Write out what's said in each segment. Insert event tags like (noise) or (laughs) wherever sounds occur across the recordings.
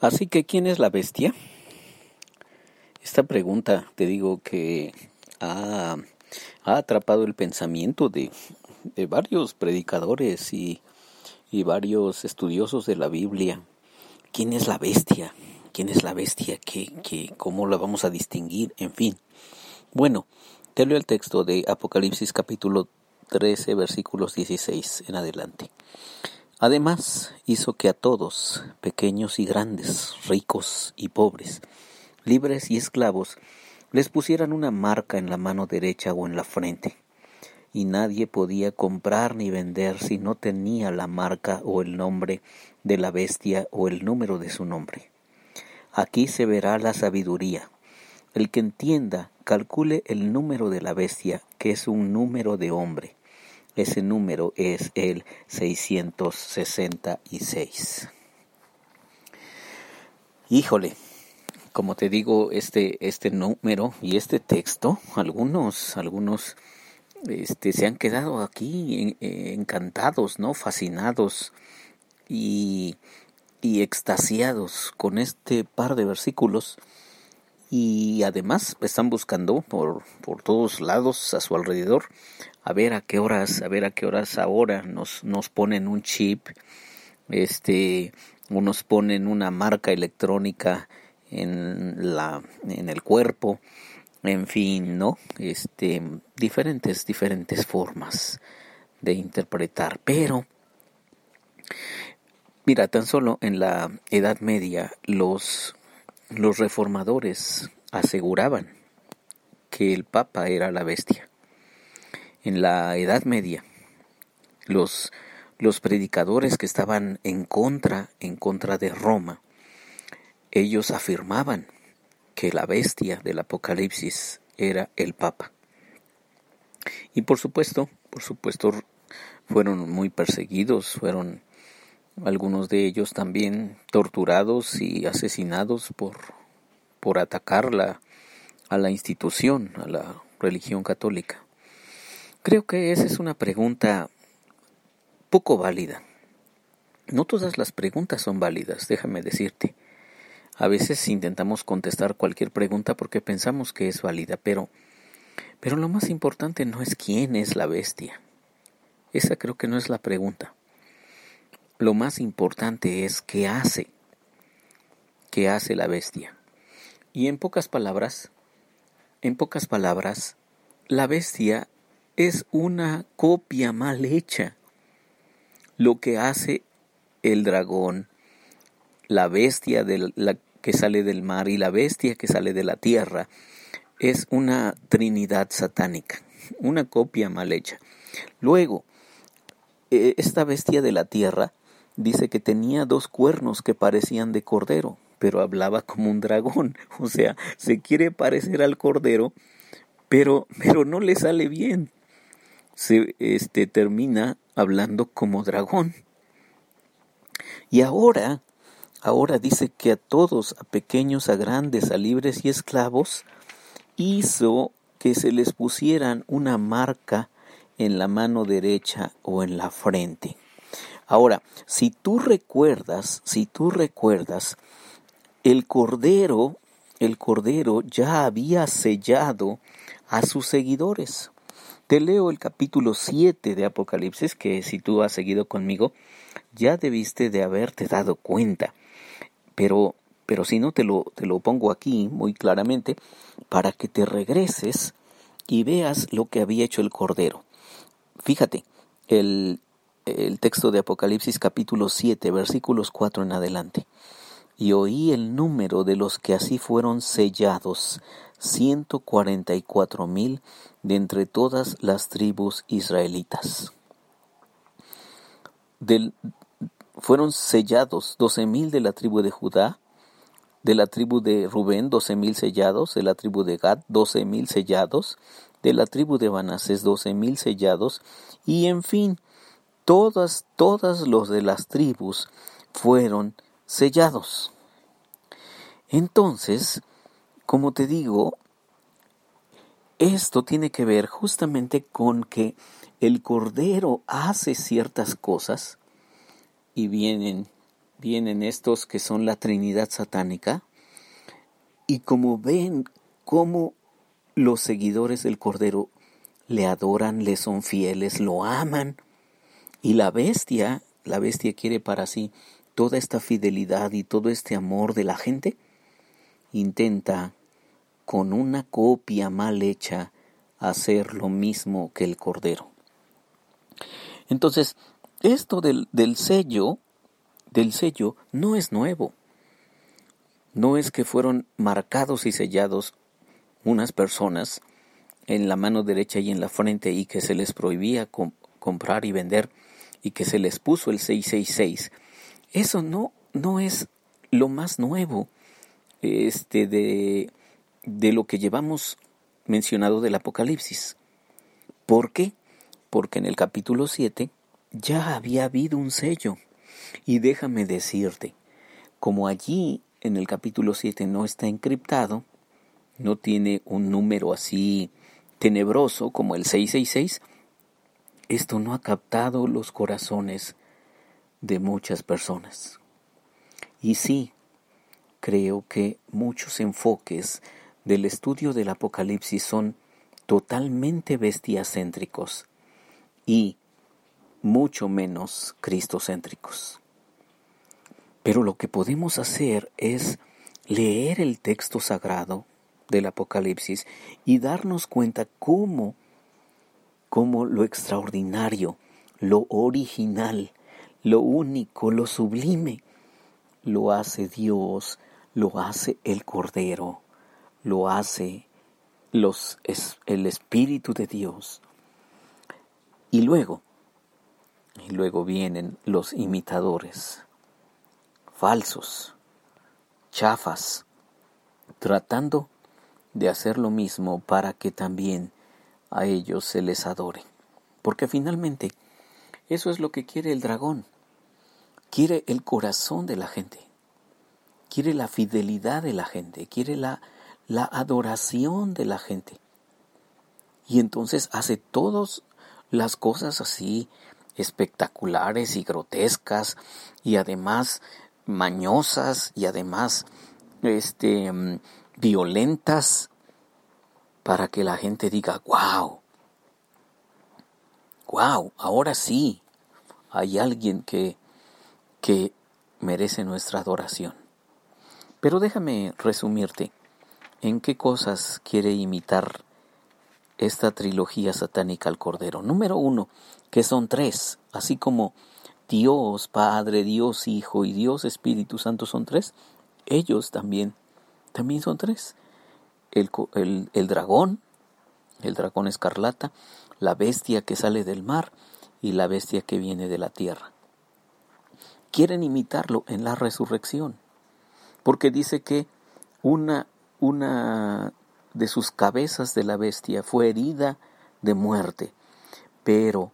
Así que, ¿quién es la bestia? Esta pregunta, te digo que ha, atrapado el pensamiento de, varios predicadores y, varios estudiosos de la Biblia. ¿Quién es la bestia? ¿Quién es la bestia? ¿Qué, qué, ¿Cómo la vamos a distinguir? En fin. Bueno, te leo el texto de Apocalipsis capítulo 13, versículos 16 en adelante. Además hizo que a todos, pequeños y grandes, ricos y pobres, libres y esclavos, les pusieran una marca en la mano derecha o en la frente, y nadie podía comprar ni vender si no tenía la marca o el nombre de la bestia o el número de su nombre. Aquí se verá la sabiduría. El que entienda, calcule el número de la bestia, que es un número de hombre ese número es el 666. Híjole, como te digo, este, este número y este texto, algunos, algunos este, se han quedado aquí encantados, ¿no? Fascinados y, y extasiados con este par de versículos y además están buscando por, por todos lados a su alrededor a ver a qué horas, a ver a qué horas ahora nos, nos ponen un chip, este, o nos ponen una marca electrónica en la, en el cuerpo, en fin, ¿no? Este, diferentes, diferentes formas de interpretar, pero mira, tan solo en la Edad Media los los reformadores aseguraban que el Papa era la bestia. En la Edad Media, los, los predicadores que estaban en contra, en contra de Roma, ellos afirmaban que la bestia del Apocalipsis era el Papa. Y por supuesto, por supuesto, fueron muy perseguidos, fueron algunos de ellos también torturados y asesinados por, por atacar a la institución, a la religión católica. Creo que esa es una pregunta poco válida. No todas las preguntas son válidas, déjame decirte. A veces intentamos contestar cualquier pregunta porque pensamos que es válida, pero, pero lo más importante no es quién es la bestia. Esa creo que no es la pregunta. Lo más importante es qué hace, qué hace la bestia. Y en pocas palabras, en pocas palabras, la bestia es una copia mal hecha. Lo que hace el dragón, la bestia que sale del mar y la bestia que sale de la tierra, es una trinidad satánica, una copia mal hecha. Luego, e, esta bestia de la tierra dice que tenía dos cuernos que parecían de cordero, pero hablaba como un dragón. (laughs) O sea, se quiere parecer al cordero, pero, pero no le sale bien. Se este, termina hablando como dragón. Y ahora, ahora dice que a todos, a pequeños, a grandes, a libres y esclavos, hizo que se les pusieran una marca en la mano derecha o en la frente. Ahora, si tú recuerdas, si tú recuerdas, el Cordero, el Cordero ya había sellado a sus seguidores. Te leo el capítulo 7 de Apocalipsis, que si tú has seguido conmigo, ya debiste de haberte dado cuenta. Pero, pero si no, te lo, te lo pongo aquí muy claramente para que te regreses y veas lo que había hecho el Cordero. Fíjate, el, el texto de Apocalipsis capítulo 7 versículos 4 en adelante. Y oí el número de los que así fueron sellados, ciento cuarenta y cuatro mil de entre todas las tribus israelitas. Del, fueron sellados doce mil de la tribu de Judá, de la tribu de Rubén doce mil sellados, de la tribu de Gad doce mil sellados, de la tribu de Manasés doce mil sellados, y en fin, todas, todas los de las tribus fueron sellados. Entonces, como te digo, esto tiene que ver justamente con que el Cordero hace ciertas cosas y vienen vienen estos que son la Trinidad satánica, y como ven cómo los seguidores del Cordero le adoran, le son fieles, lo aman, y la bestia, la bestia quiere para sí toda esta fidelidad y todo este amor de la gente, intenta con una copia mal hecha hacer lo mismo que el Cordero. Entonces, esto del, sello, del sello, no es nuevo. No es que fueron marcados y sellados unas personas en la mano derecha y en la frente y que se les prohibía comprar y vender y que se les puso el 666. Eso no, no es lo más nuevo este, de, de lo que llevamos mencionado del Apocalipsis. ¿Por qué? Porque en el capítulo 7 ya había habido un sello. Y déjame decirte, como allí en el capítulo 7 no está encriptado, no tiene un número así tenebroso como el 666, esto no ha captado los corazones de muchas personas. Y sí, creo que muchos enfoques del estudio del Apocalipsis son totalmente bestiacéntricos y mucho menos cristocéntricos. Pero lo que podemos hacer es leer el texto sagrado del Apocalipsis y darnos cuenta cómo, cómo lo extraordinario, lo original, lo único, lo sublime, lo hace Dios, lo hace el Cordero, lo hace el Espíritu de Dios. Y luego, y luego vienen los imitadores, falsos, chafas, tratando de hacer lo mismo para que también a ellos se les adore. Porque finalmente eso es lo que quiere el dragón. Quiere el corazón de la gente. Quiere la fidelidad de la gente. Quiere la, la adoración de la gente. Y entonces hace todas las cosas así espectaculares y grotescas y además mañosas y además este mm, violentas para que la gente diga, wow, wow, ahora sí hay alguien que, que merece nuestra adoración. Pero déjame resumirte en qué cosas quiere imitar esta trilogía satánica al Cordero. Número uno, que son tres, así como Dios Padre, Dios Hijo y Dios Espíritu Santo son tres, ellos también también son tres. El, el, dragón, el dragón escarlata, la bestia que sale del mar y la bestia que viene de la tierra. Quieren imitarlo en la resurrección, porque dice que una, una de sus cabezas de la bestia fue herida de muerte, pero,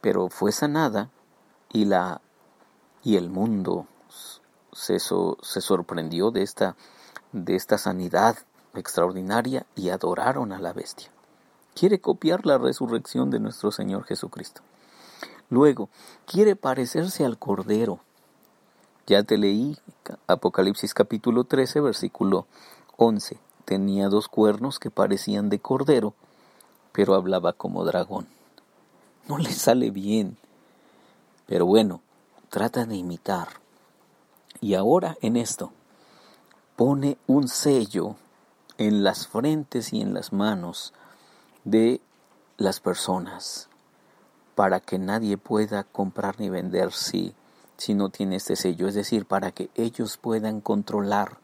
pero fue sanada y, la, y el mundo se, se sorprendió de esta de esta sanidad extraordinaria y adoraron a la bestia. Quiere copiar la resurrección de nuestro Señor Jesucristo. Luego, quiere parecerse al Cordero. Ya te leí Apocalipsis capítulo 13, versículo 11. Tenía dos cuernos que parecían de cordero, pero hablaba como dragón. No le sale bien. Pero bueno, trata de imitar. Y ahora en esto, pone un sello en las frentes y en las manos de las personas para que nadie pueda comprar ni vender si, si no tiene este sello, es decir, para que ellos puedan controlar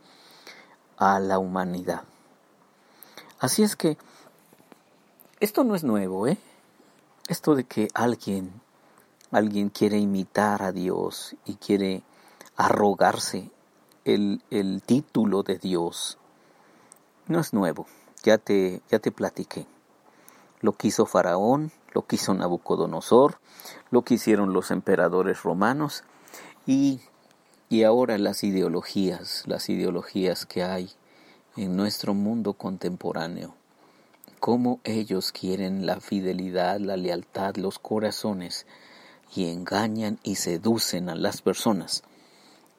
a la humanidad. Así es que esto no es nuevo, ¿eh? Esto de que alguien alguien quiere imitar a Dios y quiere arrogarse el, título de Dios no es nuevo, ya te, ya te platiqué. Lo quiso Faraón, lo quiso Nabucodonosor, lo quisieron los emperadores romanos y, y ahora las ideologías, las ideologías que hay en nuestro mundo contemporáneo, cómo ellos quieren la fidelidad, la lealtad, los corazones y engañan y seducen a las personas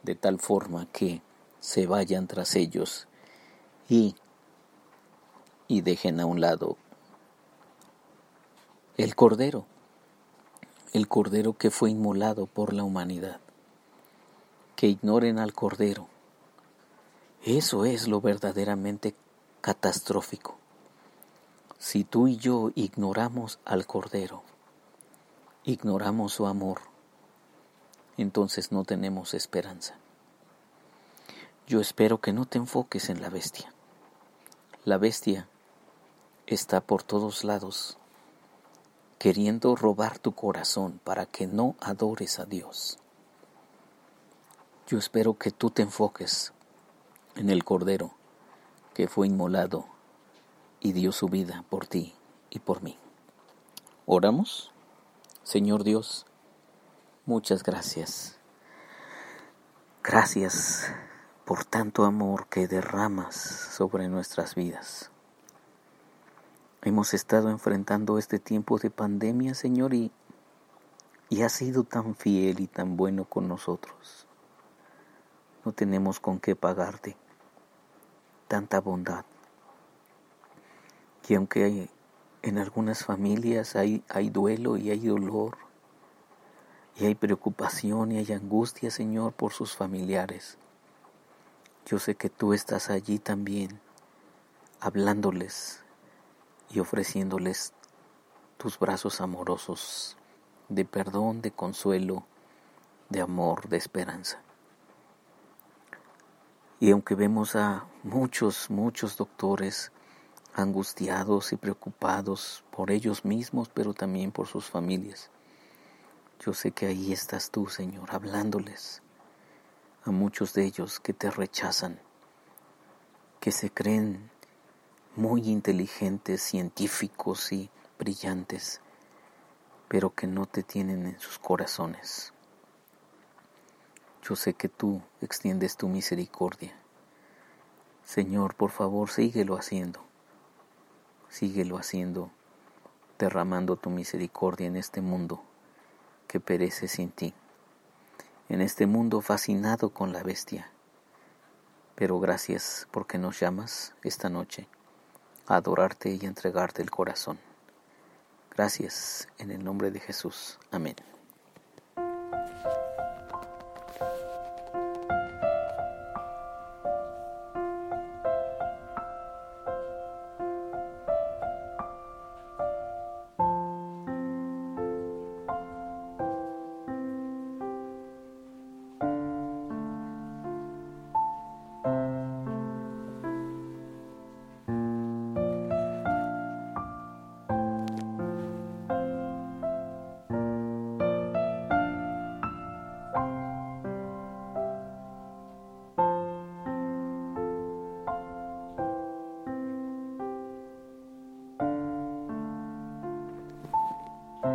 de tal forma que se vayan tras ellos y, y dejen a un lado el Cordero, el Cordero que fue inmolado por la humanidad, que ignoren al Cordero. Eso es lo verdaderamente catastrófico. Si tú y yo ignoramos al Cordero, ignoramos su amor, entonces no tenemos esperanza. Yo espero que no te enfoques en la bestia. La bestia está por todos lados queriendo robar tu corazón para que no adores a Dios. Yo espero que tú te enfoques en el Cordero que fue inmolado y dio su vida por ti y por mí. ¿Oramos? Señor Dios, muchas gracias. Gracias por tanto amor que derramas sobre nuestras vidas. Hemos estado enfrentando este tiempo de pandemia, Señor, y, y has sido tan fiel y tan bueno con nosotros. No tenemos con qué pagarte tanta bondad. Y aunque hay, en algunas familias hay, hay duelo y hay dolor, y hay preocupación y hay angustia, Señor, por sus familiares, yo sé que tú estás allí también, hablándoles y ofreciéndoles tus brazos amorosos de perdón, de consuelo, de amor, de esperanza. Y aunque vemos a muchos, muchos doctores angustiados y preocupados por ellos mismos, pero también por sus familias, yo sé que ahí estás tú, Señor, hablándoles, a muchos de ellos que te rechazan, que se creen muy inteligentes, científicos y brillantes, pero que no te tienen en sus corazones. Yo sé que tú extiendes tu misericordia. Señor, por favor, síguelo haciendo. Síguelo haciendo, derramando tu misericordia en este mundo que perece sin ti en este mundo fascinado con la bestia. Pero gracias porque nos llamas esta noche adorarte y entregarte el corazón. Gracias en el nombre de Jesús. Amén.